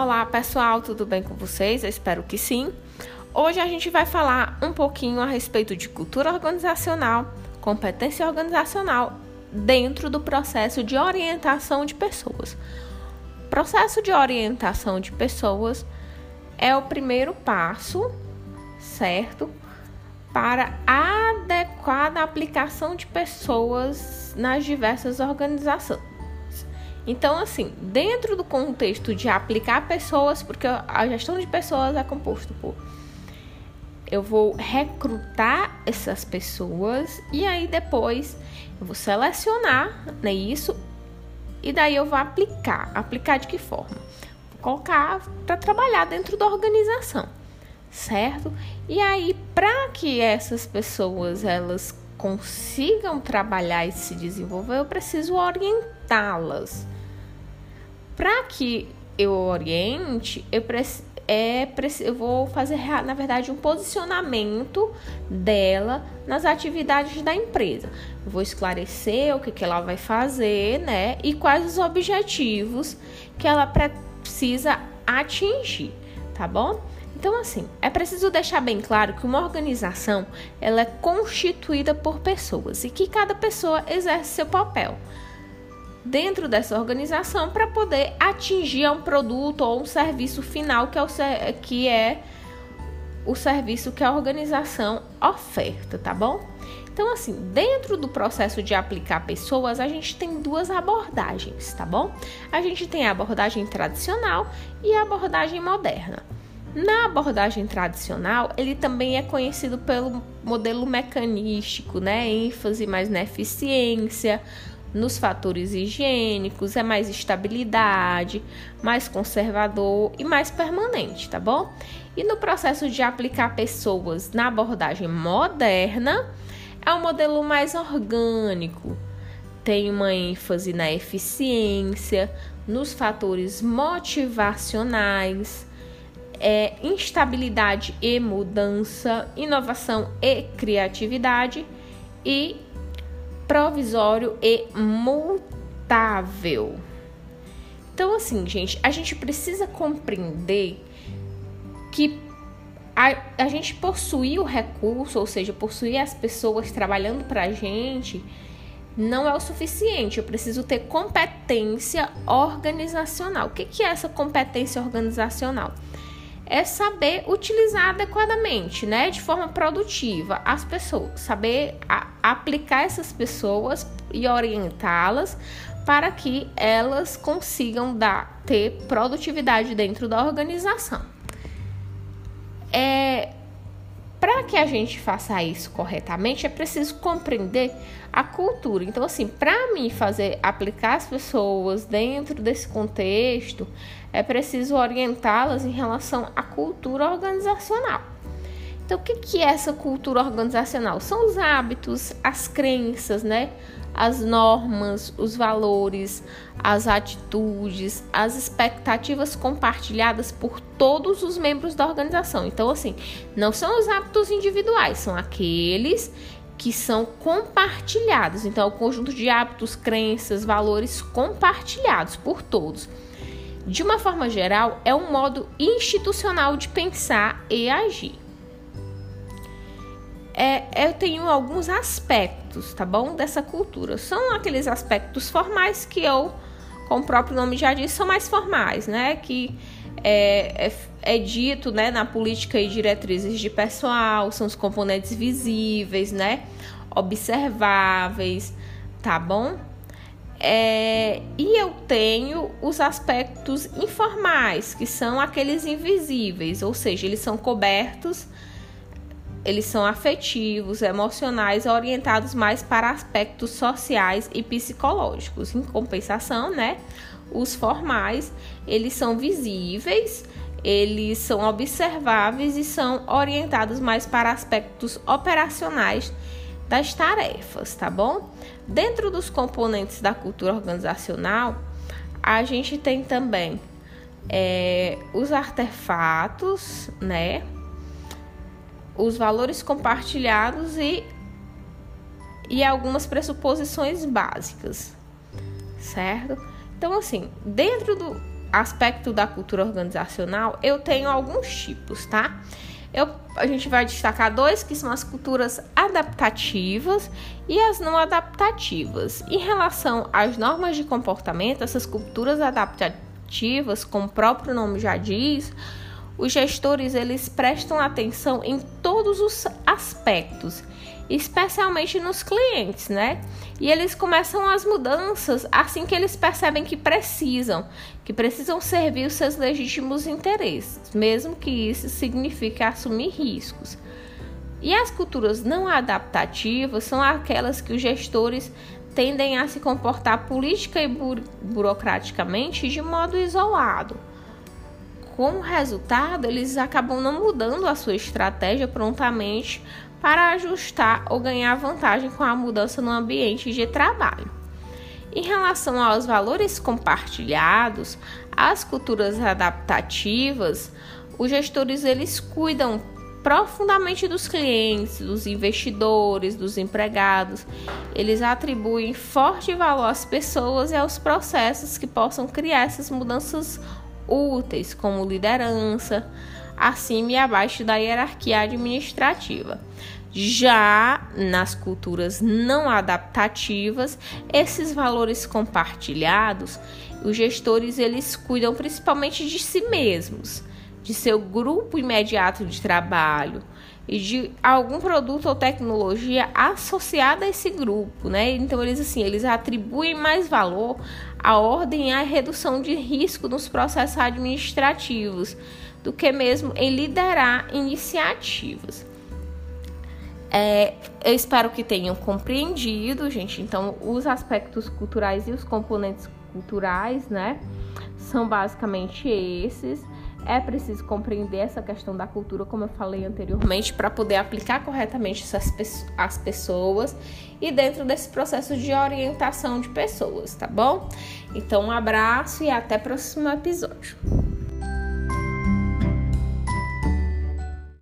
Olá pessoal, tudo bem com vocês? Eu espero que sim. Hoje a gente vai falar um pouquinho a respeito de cultura organizacional, competência organizacional dentro do processo de orientação de pessoas. Processo de orientação de pessoas é o primeiro passo, certo? Para a adequada aplicação de pessoas nas diversas organizações. Então, assim, dentro do contexto de aplicar pessoas, porque a gestão de pessoas é composto por eu vou recrutar essas pessoas e aí depois eu vou selecionar né, isso e daí eu vou aplicar. Aplicar de que forma? Vou colocar para trabalhar dentro da organização, certo? E aí, para que essas pessoas elas consigam trabalhar e se desenvolver, eu preciso orientá-las. Para que eu oriente, eu, é, eu vou fazer, na verdade, um posicionamento dela nas atividades da empresa. Vou esclarecer o que, que ela vai fazer, né? E quais os objetivos que ela precisa atingir, tá bom? Então, assim, é preciso deixar bem claro que uma organização ela é constituída por pessoas e que cada pessoa exerce seu papel dentro dessa organização para poder atingir um produto ou um serviço final que é, o, que é o serviço que a organização oferta, tá bom? Então, assim, dentro do processo de aplicar pessoas, a gente tem duas abordagens, tá bom? A gente tem a abordagem tradicional e a abordagem moderna. Na abordagem tradicional, ele também é conhecido pelo modelo mecanístico, né? ênfase mais na eficiência, nos fatores higiênicos, é mais estabilidade, mais conservador e mais permanente, tá bom? E no processo de aplicar pessoas na abordagem moderna, é um modelo mais orgânico, tem uma ênfase na eficiência, nos fatores motivacionais, é, instabilidade e mudança, inovação e criatividade e provisório e multável. Então, assim, gente, a gente precisa compreender que a, a gente possuir o recurso, ou seja, possuir as pessoas trabalhando para a gente, não é o suficiente. Eu preciso ter competência organizacional. O que, que é essa competência organizacional? É saber utilizar adequadamente, né, de forma produtiva as pessoas, saber a, aplicar essas pessoas e orientá-las para que elas consigam dar ter produtividade dentro da organização. É, para que a gente faça isso corretamente, é preciso compreender a cultura. Então, assim, para mim fazer aplicar as pessoas dentro desse contexto, é preciso orientá-las em relação à cultura organizacional. Então, o que, é essa cultura organizacional? São os hábitos, as crenças, né? As normas, os valores, as atitudes, as expectativas compartilhadas por todos os membros da organização. Então, assim, não são os hábitos individuais, são aqueles que são compartilhados. Então, é o conjunto de hábitos, crenças, valores compartilhados por todos. De uma forma geral, é um modo institucional de pensar e agir. É, eu tenho alguns aspectos, tá bom? Dessa cultura. São aqueles aspectos formais que eu, como o próprio nome já diz, são mais formais, né? Que é, é, é, dito né, na política e diretrizes de pessoal, são os componentes visíveis, né? Observáveis, tá bom? É, e eu tenho os aspectos informais, que são aqueles invisíveis, ou seja, eles são cobertos, eles são afetivos, emocionais, orientados mais para aspectos sociais e psicológicos. Em compensação, né, os formais, eles são visíveis, eles são observáveis e são orientados mais para aspectos operacionais das tarefas, tá bom? Dentro dos componentes da cultura organizacional, a gente tem também é, os artefatos, né? Os valores compartilhados e, e algumas pressuposições básicas, certo? Então, assim, dentro do, aspecto da cultura organizacional, eu tenho alguns tipos, tá? Eu, a gente vai destacar dois que são as culturas adaptativas e as não adaptativas. Em relação às normas de comportamento, essas culturas adaptativas, como o próprio nome já diz, os gestores eles prestam atenção em todos os aspectos, especialmente nos clientes, né? E eles começam as mudanças assim que eles percebem que precisam, que precisam servir os seus legítimos interesses, mesmo que isso signifique assumir riscos. E as culturas não adaptativas são aquelas que os gestores tendem a se comportar política e buro burocraticamente de modo isolado como resultado, eles acabam não mudando a sua estratégia prontamente para ajustar ou ganhar vantagem com a mudança no ambiente de trabalho. Em relação aos valores compartilhados, as culturas adaptativas, os gestores eles cuidam profundamente dos clientes, dos investidores, dos empregados. Eles atribuem forte valor às pessoas e aos processos que possam criar essas mudanças úteis, como liderança, acima e abaixo da hierarquia administrativa. Já nas culturas não adaptativas, esses valores compartilhados, os gestores eles cuidam principalmente de si mesmos, de seu grupo imediato de trabalho, e de algum produto ou tecnologia associada a esse grupo, né? Então eles assim, eles atribuem mais valor à ordem e à redução de risco nos processos administrativos do que mesmo em liderar iniciativas. É, eu espero que tenham compreendido, gente. Então, os aspectos culturais e os componentes culturais, né, são basicamente esses. É preciso compreender essa questão da cultura, como eu falei anteriormente, para poder aplicar corretamente essas as pessoas e dentro desse processo de orientação de pessoas, tá bom? Então, um abraço e até o próximo episódio.